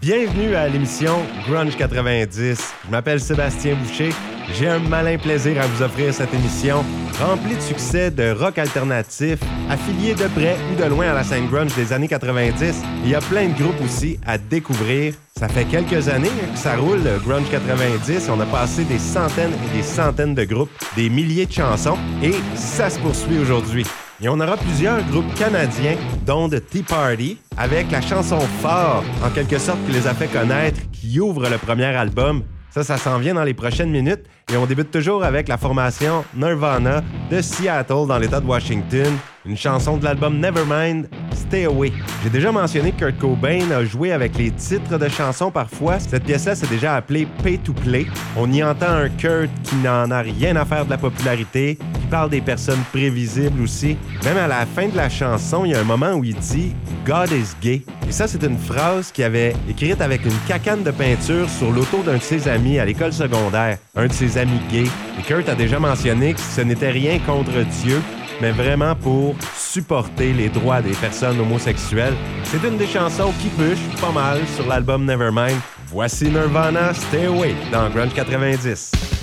Bienvenue à l'émission Grunge 90. Je m'appelle Sébastien Boucher. J'ai un malin plaisir à vous offrir cette émission remplie de succès de rock alternatif, affilié de près ou de loin à la scène grunge des années 90. Il y a plein de groupes aussi à découvrir. Ça fait quelques années que ça roule, le Grunge 90. On a passé des centaines et des centaines de groupes, des milliers de chansons, et ça se poursuit aujourd'hui. Et on aura plusieurs groupes canadiens, dont The Tea Party, avec la chanson Fort, en quelque sorte, qui les a fait connaître, qui ouvre le premier album. Ça, ça s'en vient dans les prochaines minutes. Et on débute toujours avec la formation Nirvana de Seattle, dans l'État de Washington. Une chanson de l'album Nevermind, Stay Away. J'ai déjà mentionné que Kurt Cobain a joué avec les titres de chansons parfois. Cette pièce-là, c'est déjà appelée Pay to Play. On y entend un Kurt qui n'en a rien à faire de la popularité, qui parle des personnes prévisibles aussi. Même à la fin de la chanson, il y a un moment où il dit God is gay. Et ça, c'est une phrase qu'il avait écrite avec une cacane de peinture sur l'auto d'un de ses amis à l'école secondaire. Et Kurt a déjà mentionné que ce n'était rien contre Dieu, mais vraiment pour supporter les droits des personnes homosexuelles. C'est une des chansons qui push pas mal sur l'album Nevermind. Voici Nirvana Stay Away dans Grunge 90.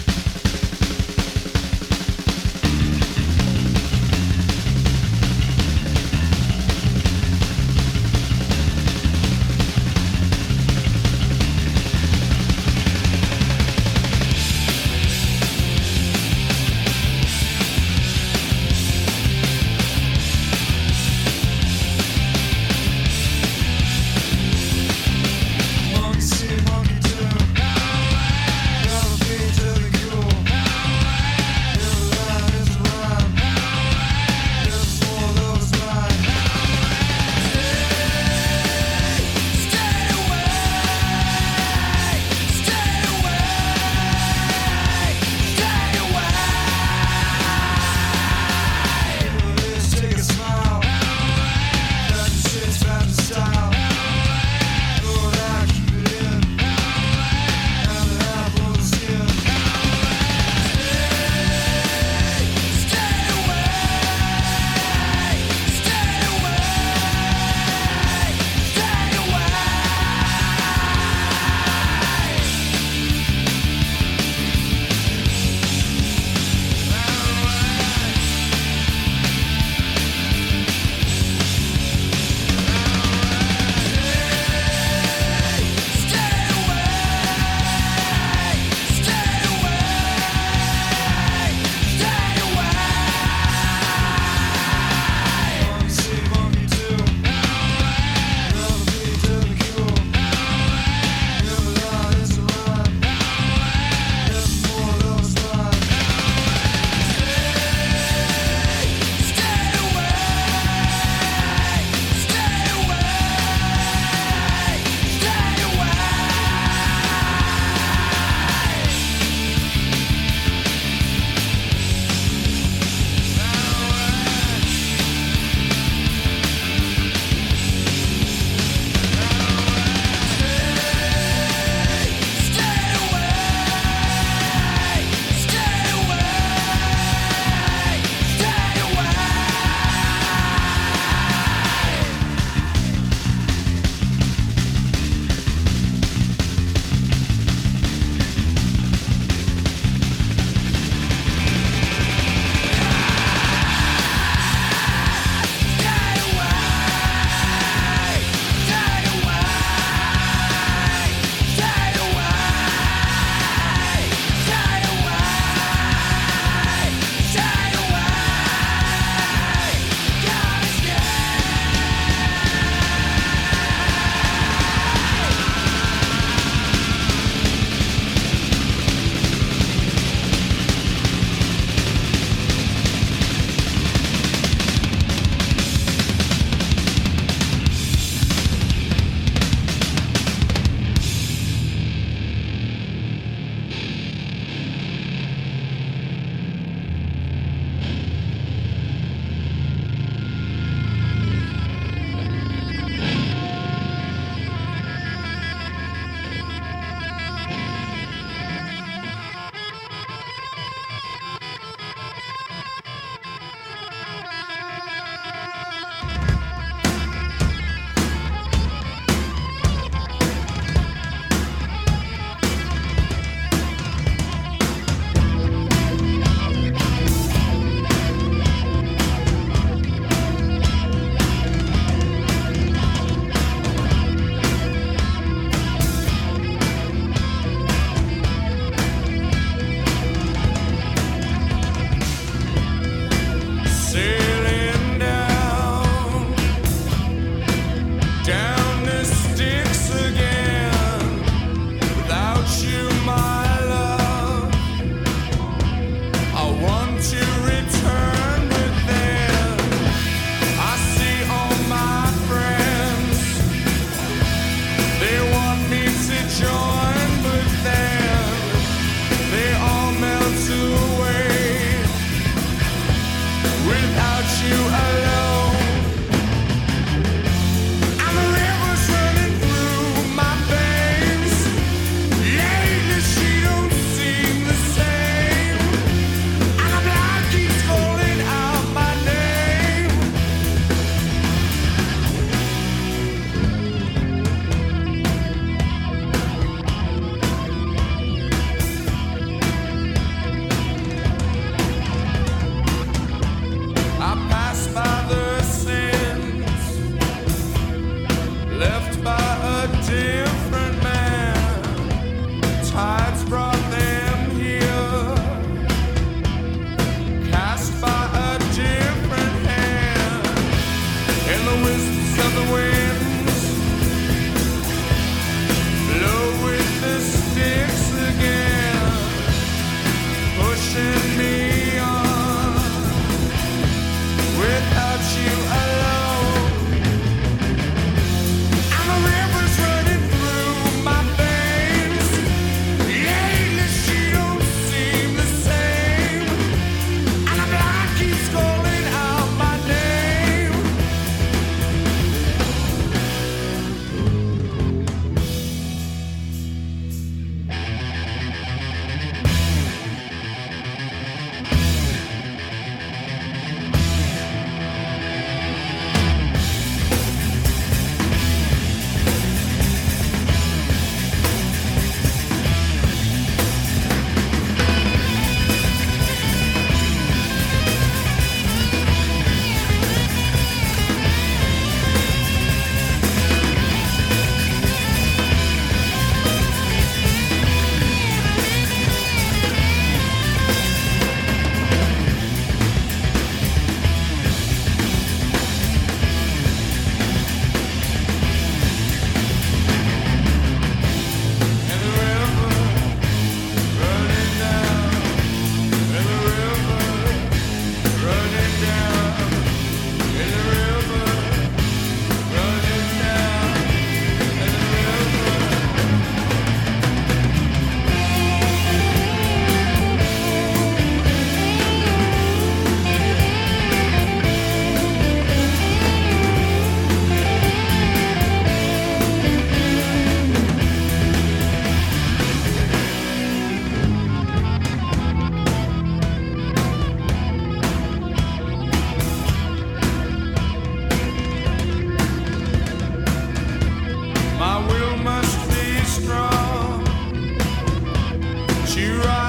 she rides.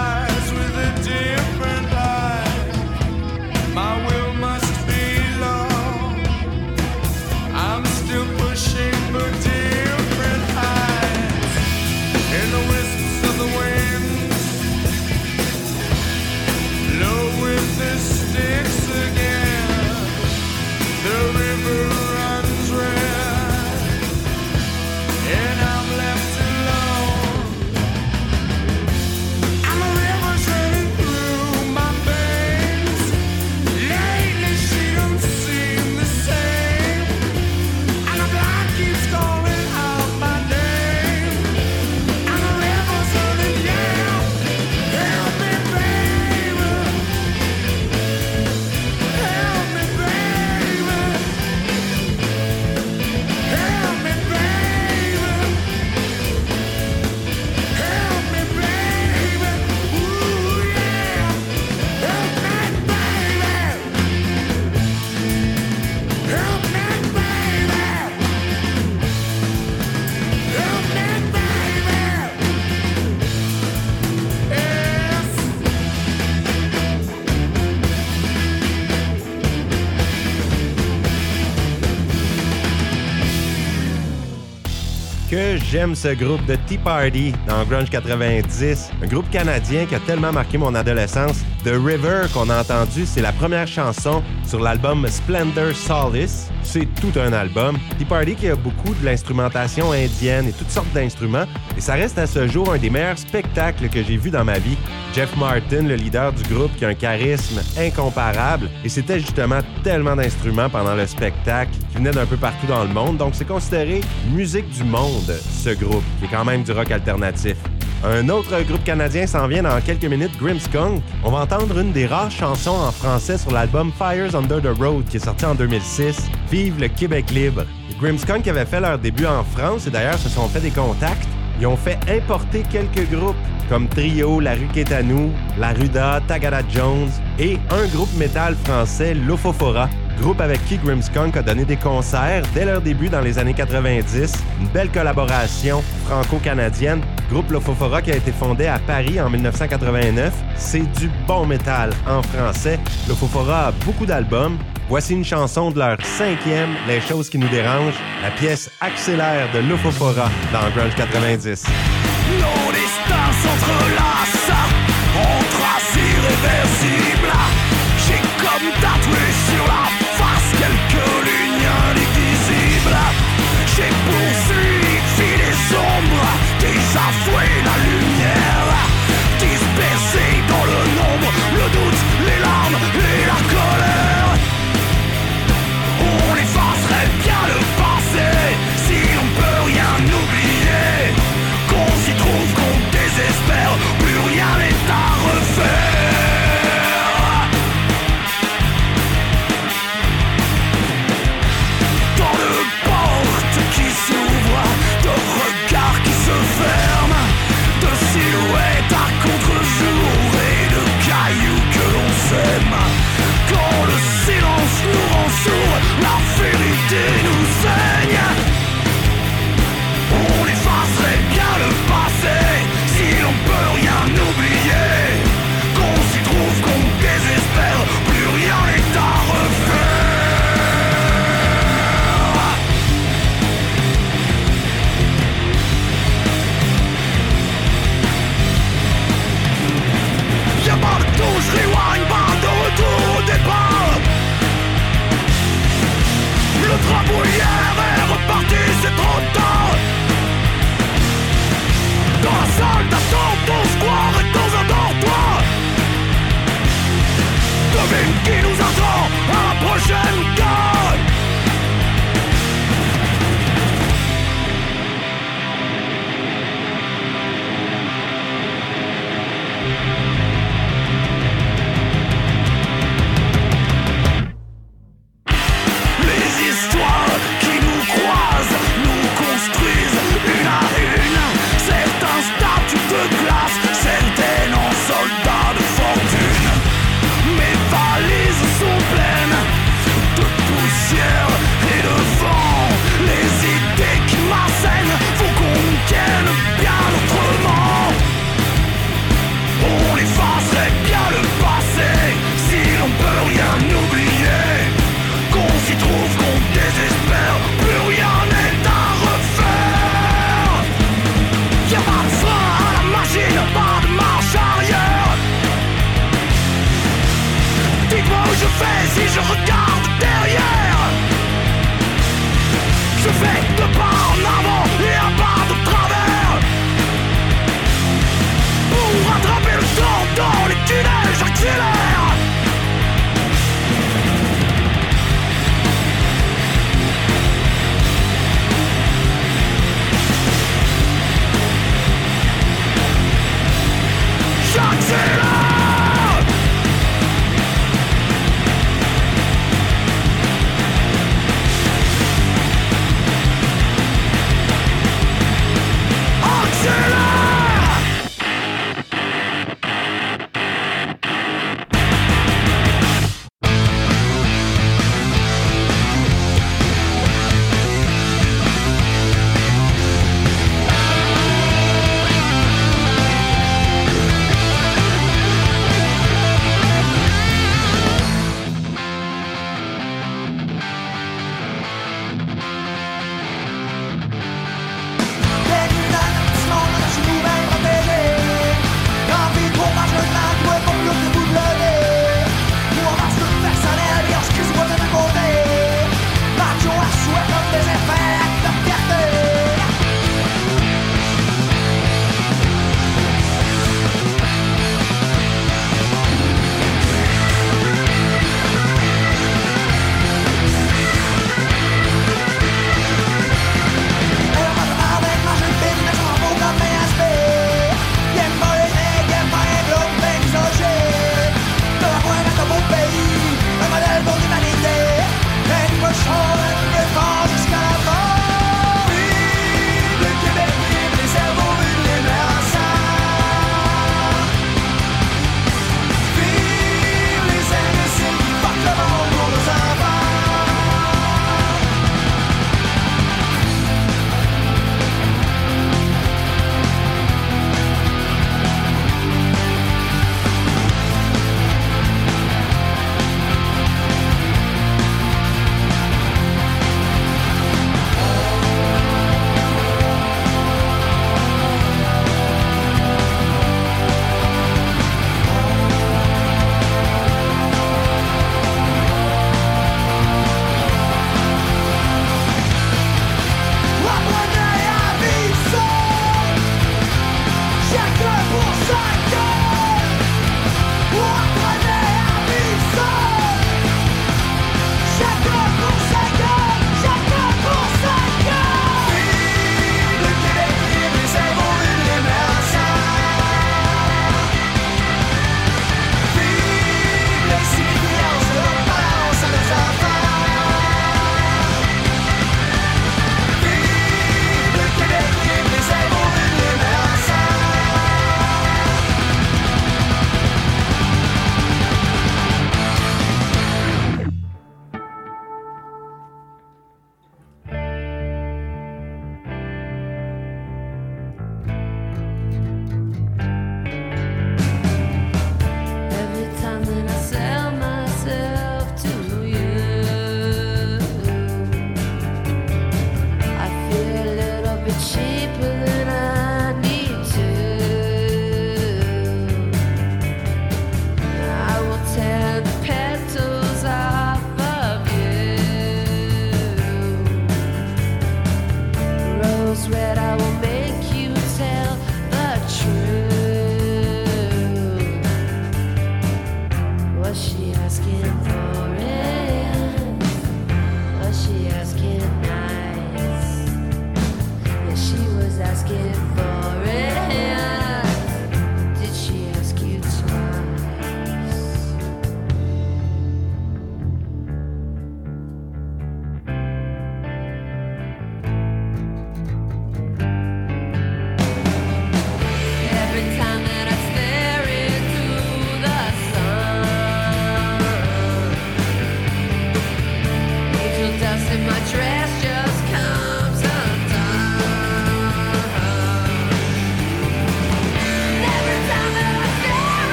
J'aime ce groupe de Tea Party dans Grunge 90, un groupe canadien qui a tellement marqué mon adolescence. The River qu'on a entendu, c'est la première chanson sur l'album Splendor Solace. C'est tout un album. Tea Party qui a beaucoup de l'instrumentation indienne et toutes sortes d'instruments. Et ça reste à ce jour un des meilleurs spectacles que j'ai vu dans ma vie. Jeff Martin, le leader du groupe, qui a un charisme incomparable. Et c'était justement tellement d'instruments pendant le spectacle qui venaient d'un peu partout dans le monde. Donc c'est considéré musique du monde, ce groupe, qui est quand même du rock alternatif. Un autre groupe canadien s'en vient dans quelques minutes, Grimmskunk. On va entendre une des rares chansons en français sur l'album Fires Under the Road qui est sorti en 2006. Vive le Québec libre. Grimmskunk avait fait leur début en France et d'ailleurs se sont fait des contacts. Ils ont fait importer quelques groupes comme Trio, La Rue La Ruda, Tagada Jones et un groupe métal français, Lofofora, groupe avec qui Grimmskunk a donné des concerts dès leur début dans les années 90. Une belle collaboration franco-canadienne. Groupe Lofofora qui a été fondé à Paris en 1989. C'est du bon métal en français. Lofofora a beaucoup d'albums. Voici une chanson de leur cinquième, Les choses qui nous dérangent, la pièce accélère de Lofofora dans Grunge 90 s'entrelacent En trace irréversible J'ai comme tatoué sur la face Quelques lignes indivisibles J'ai poursuivi les ombres Des affoués la lune.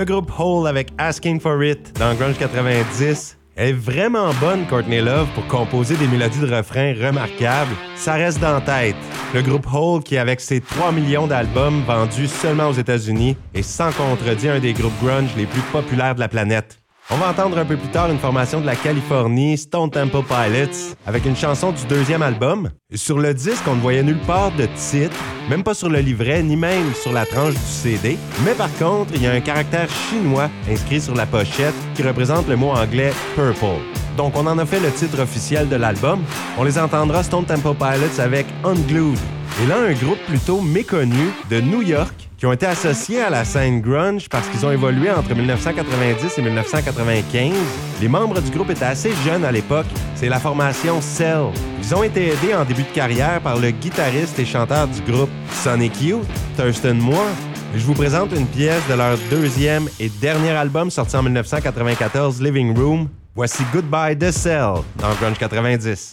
Le groupe Hole avec Asking for It dans Grunge 90 est vraiment bonne, Courtney Love, pour composer des mélodies de refrains remarquables. Ça reste dans tête. Le groupe Hole, qui avec ses 3 millions d'albums vendus seulement aux États-Unis, est sans contredit un des groupes grunge les plus populaires de la planète. On va entendre un peu plus tard une formation de la Californie, Stone Temple Pilots, avec une chanson du deuxième album. Sur le disque, on ne voyait nulle part de titre, même pas sur le livret, ni même sur la tranche du CD. Mais par contre, il y a un caractère chinois inscrit sur la pochette qui représente le mot anglais Purple. Donc on en a fait le titre officiel de l'album. On les entendra Stone Temple Pilots avec Unglued. Et là, un groupe plutôt méconnu de New York qui ont été associés à la scène grunge parce qu'ils ont évolué entre 1990 et 1995. Les membres du groupe étaient assez jeunes à l'époque. C'est la formation Cell. Ils ont été aidés en début de carrière par le guitariste et chanteur du groupe Sonic Youth, Thurston Moore. Je vous présente une pièce de leur deuxième et dernier album sorti en 1994, Living Room. Voici Goodbye The Cell dans Grunge 90.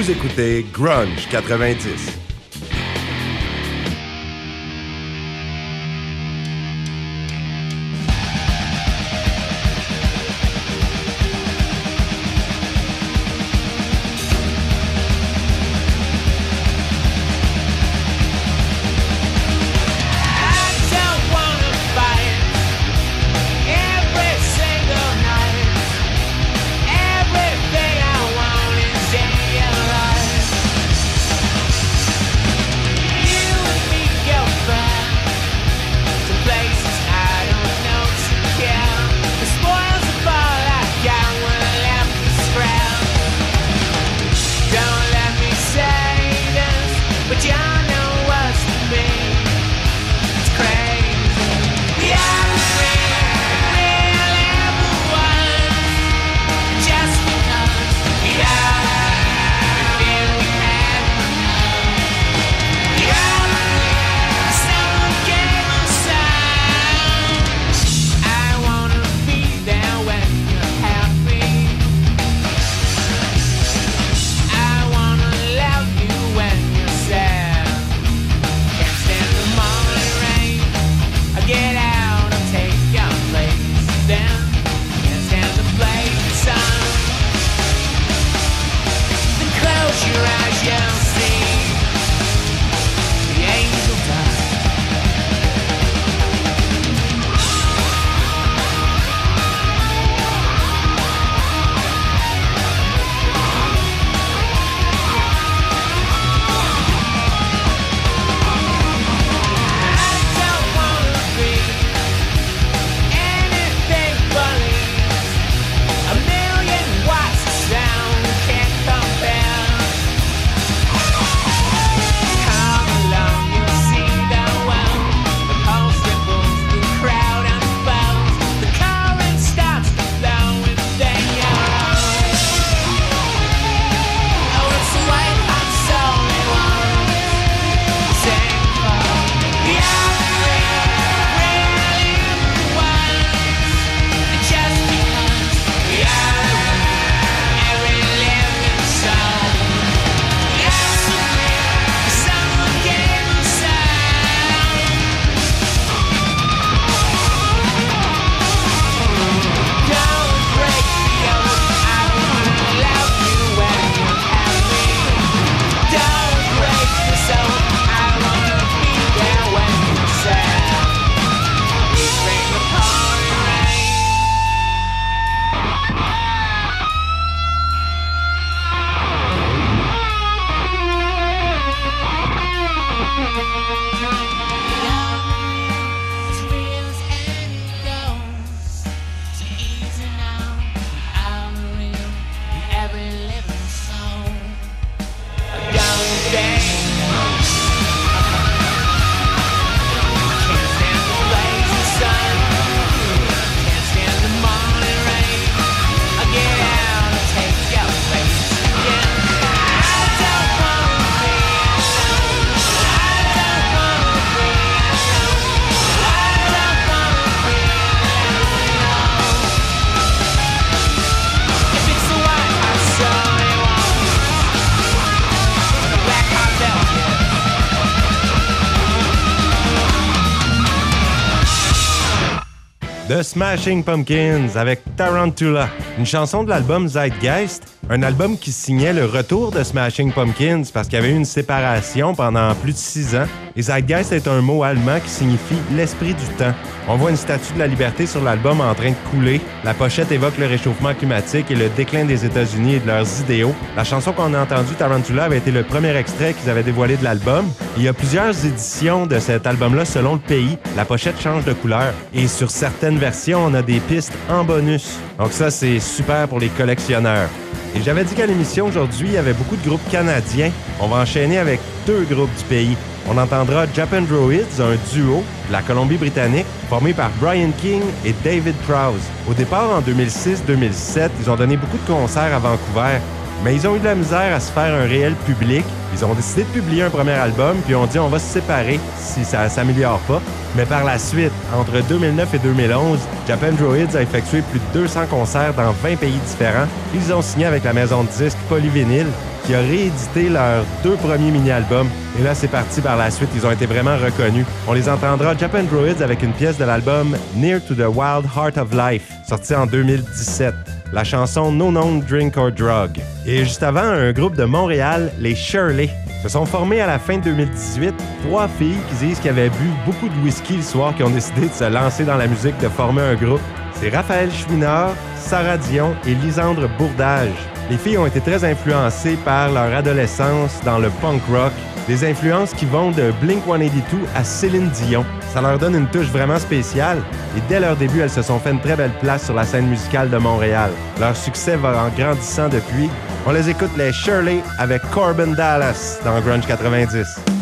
Vous écoutez Grunge 90. Smashing Pumpkins avec Tarantula, une chanson de l'album Zeitgeist, un album qui signait le retour de Smashing Pumpkins parce qu'il y avait eu une séparation pendant plus de six ans. Et Zeitgeist est un mot allemand qui signifie l'esprit du temps. On voit une statue de la liberté sur l'album en train de couler. La pochette évoque le réchauffement climatique et le déclin des États-Unis et de leurs idéaux. La chanson qu'on a entendue, Tarantula, avait été le premier extrait qu'ils avaient dévoilé de l'album. Il y a plusieurs éditions de cet album-là selon le pays. La pochette change de couleur. Et sur certaines versions, on a des pistes en bonus. Donc ça, c'est super pour les collectionneurs. Et j'avais dit qu'à l'émission aujourd'hui, il y avait beaucoup de groupes canadiens. On va enchaîner avec deux groupes du pays. On entendra Japan Droids, un duo la Colombie-Britannique, formé par Brian King et David Prowse. Au départ, en 2006-2007, ils ont donné beaucoup de concerts à Vancouver, mais ils ont eu de la misère à se faire un réel public. Ils ont décidé de publier un premier album, puis ont dit on va se séparer si ça s'améliore pas. Mais par la suite, entre 2009 et 2011, Japan Droids a effectué plus de 200 concerts dans 20 pays différents. Ils ont signé avec la maison de disques Polyvinyl qui a réédité leurs deux premiers mini-albums. Et là, c'est parti par la suite. Ils ont été vraiment reconnus. On les entendra Japan Druids avec une pièce de l'album Near to the Wild Heart of Life, sorti en 2017. La chanson No Known Drink or Drug. Et juste avant, un groupe de Montréal, les Shirley, se sont formés à la fin de 2018 trois filles qui disent qu'elles avaient bu beaucoup de whisky le soir qui ont décidé de se lancer dans la musique, de former un groupe. C'est Raphaël Chouinard, Sarah Dion et Lisandre Bourdage. Les filles ont été très influencées par leur adolescence dans le punk rock, des influences qui vont de Blink 182 à Céline Dion. Ça leur donne une touche vraiment spéciale et dès leur début, elles se sont fait une très belle place sur la scène musicale de Montréal. Leur succès va en grandissant depuis. On les écoute les Shirley avec Corbin Dallas dans Grunge 90.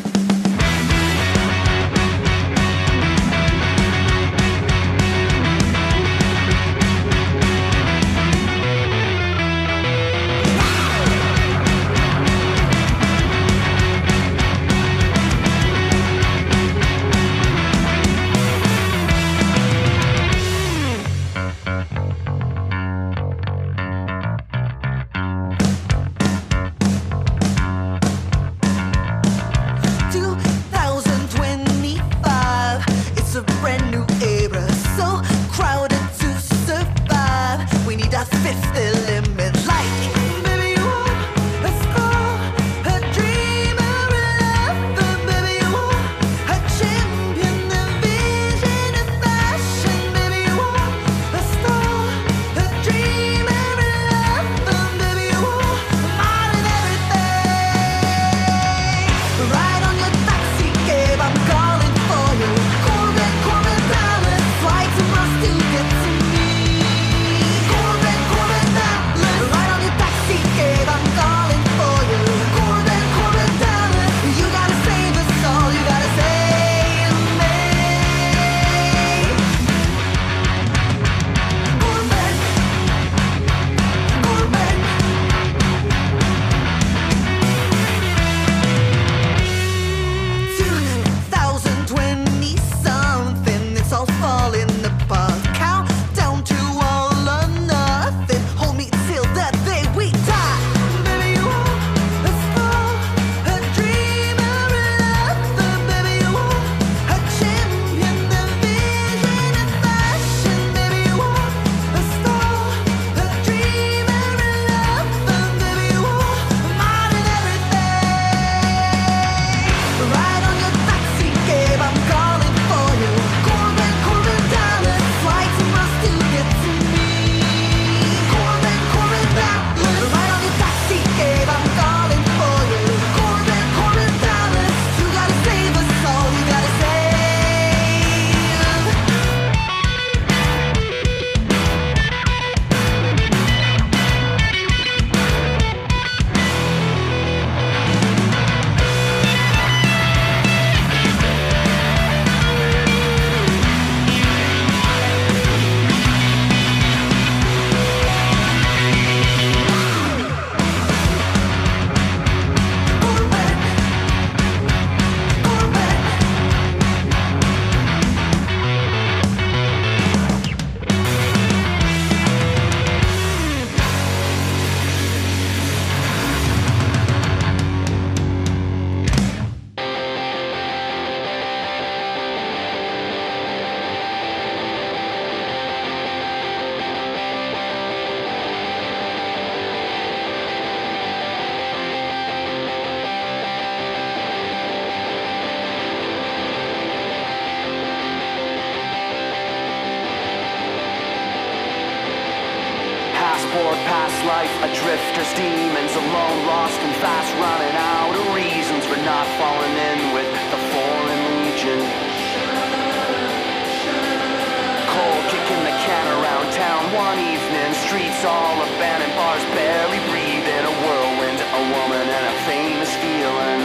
streets all abandoned, bars barely breathing, a whirlwind, a woman, and a famous feeling.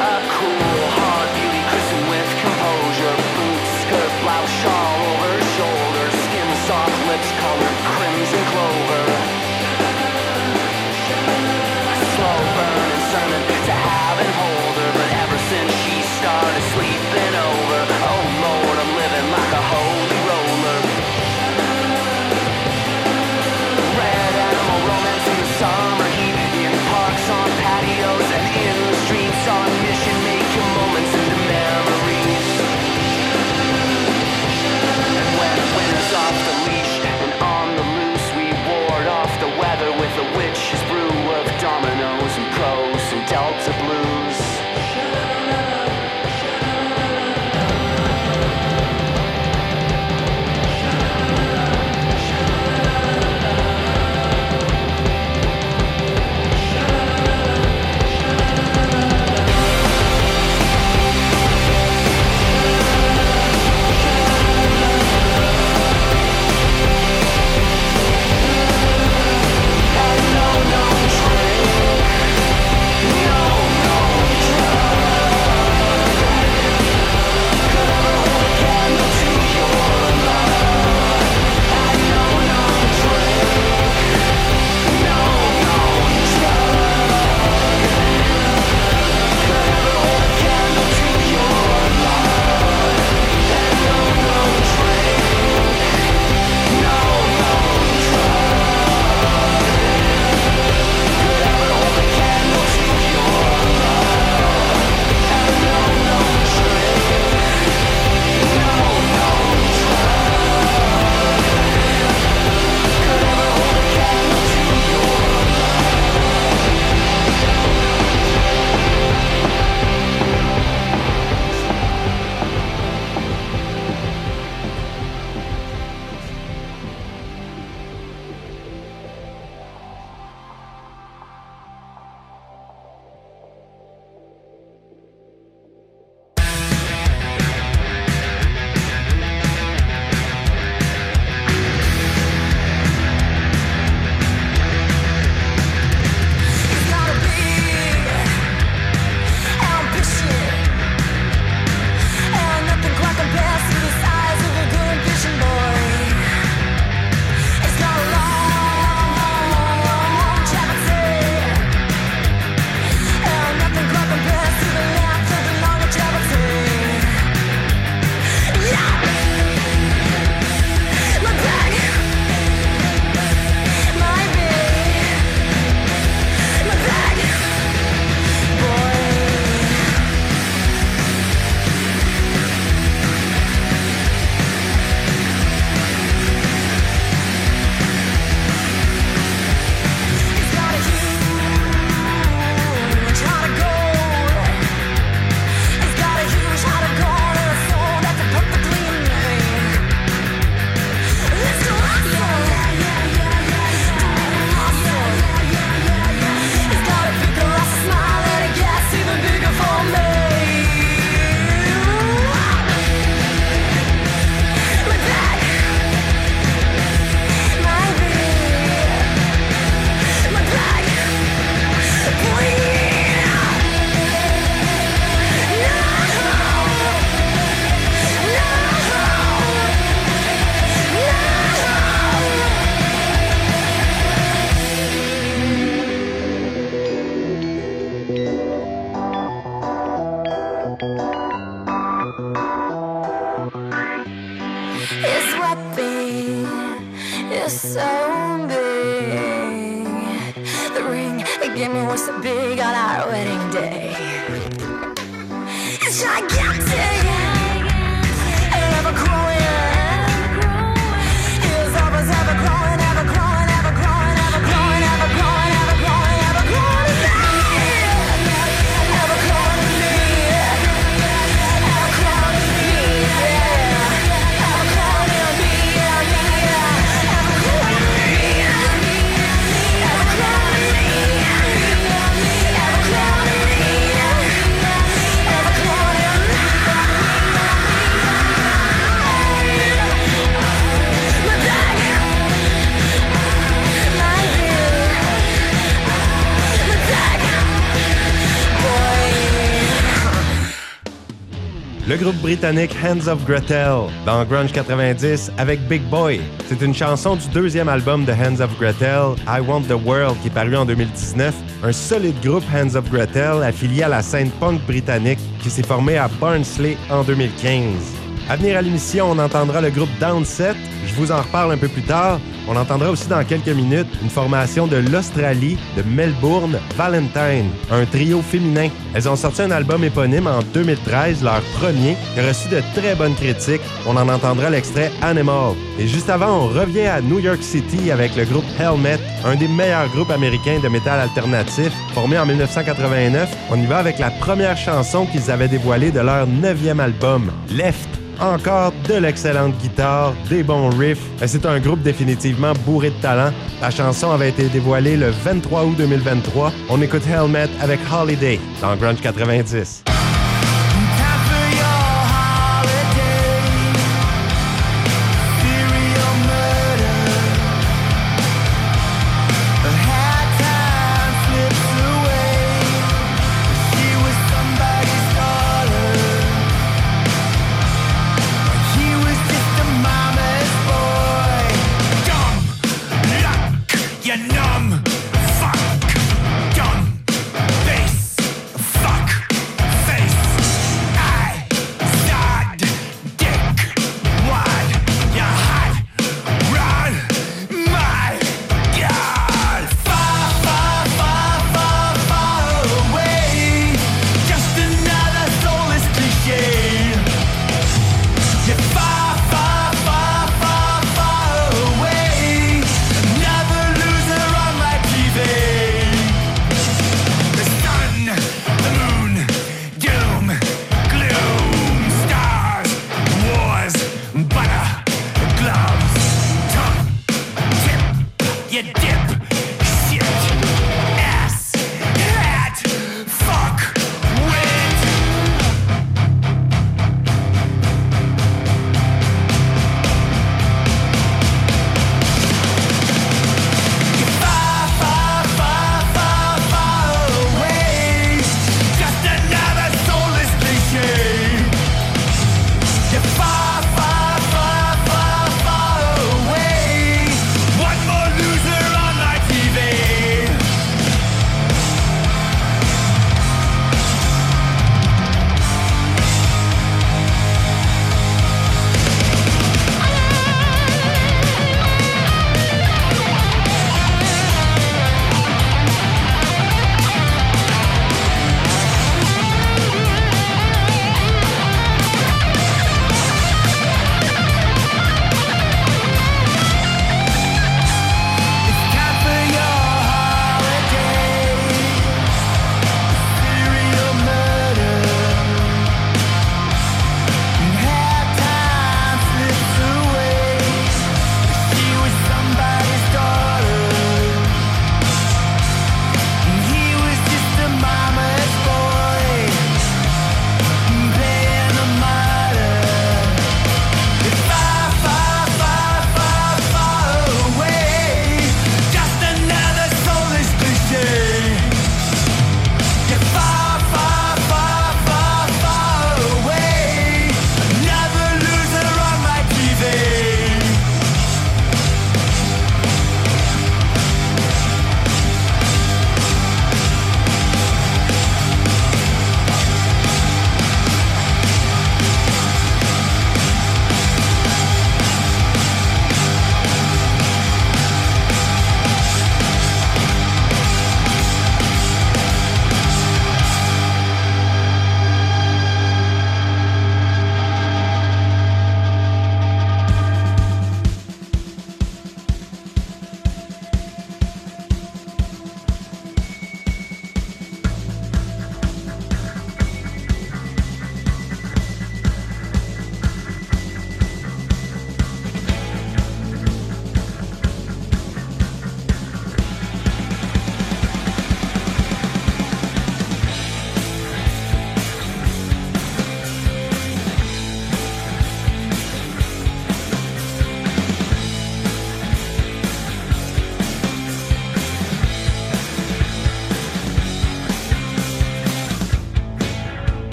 A cool, hard beauty, christened with composure, boots, skirt, blouse, shawl over her shoulders, skin soft, lips colored crimson clover. Slow burn and sermon to have and hold her, but ever since she started sleeping. Britannique Hands of Gretel dans Grunge 90 avec Big Boy. C'est une chanson du deuxième album de Hands of Gretel, I Want the World, qui est paru en 2019. Un solide groupe Hands of Gretel affilié à la scène punk britannique qui s'est formé à Barnsley en 2015. À venir à l'émission, on entendra le groupe Downset. Vous en reparle un peu plus tard. On entendra aussi dans quelques minutes une formation de l'Australie, de Melbourne, Valentine, un trio féminin. Elles ont sorti un album éponyme en 2013, leur premier, qui a reçu de très bonnes critiques. On en entendra l'extrait Animal. Et juste avant, on revient à New York City avec le groupe Helmet, un des meilleurs groupes américains de métal alternatif, formé en 1989. On y va avec la première chanson qu'ils avaient dévoilée de leur neuvième album, Left. Encore de l'excellente guitare, des bons riffs. C'est un groupe définitivement bourré de talent. La chanson avait été dévoilée le 23 août 2023. On écoute Helmet avec Holiday dans Grunge 90.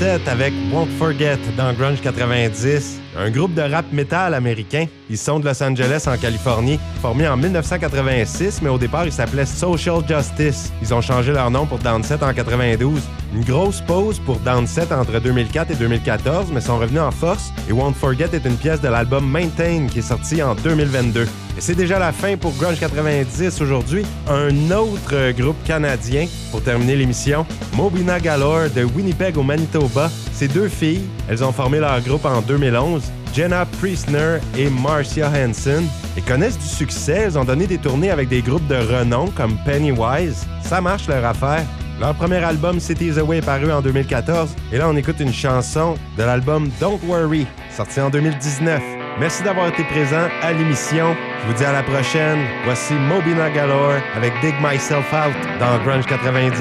2007 avec Won't Forget dans Grunge 90, un groupe de rap metal américain. Ils sont de Los Angeles en Californie, formés en 1986, mais au départ ils s'appelaient Social Justice. Ils ont changé leur nom pour Downset en 92. Une grosse pause pour Downset entre 2004 et 2014, mais sont revenus en force. Et Won't Forget est une pièce de l'album Maintain qui est sorti en 2022. Et c'est déjà la fin pour Grunge 90 aujourd'hui. Un autre euh, groupe canadien pour terminer l'émission, Mobina Galore de Winnipeg au Manitoba. Ces deux filles, elles ont formé leur groupe en 2011. Jenna Priestner et Marcia Hansen. Elles connaissent du succès, elles ont donné des tournées avec des groupes de renom comme Pennywise. Ça marche leur affaire. Leur premier album Cities Away est paru en 2014 et là on écoute une chanson de l'album Don't Worry, sorti en 2019. Merci d'avoir été présent à l'émission. Je vous dis à la prochaine. Voici Moby Nagalore avec Dig Myself Out dans Grunge 90.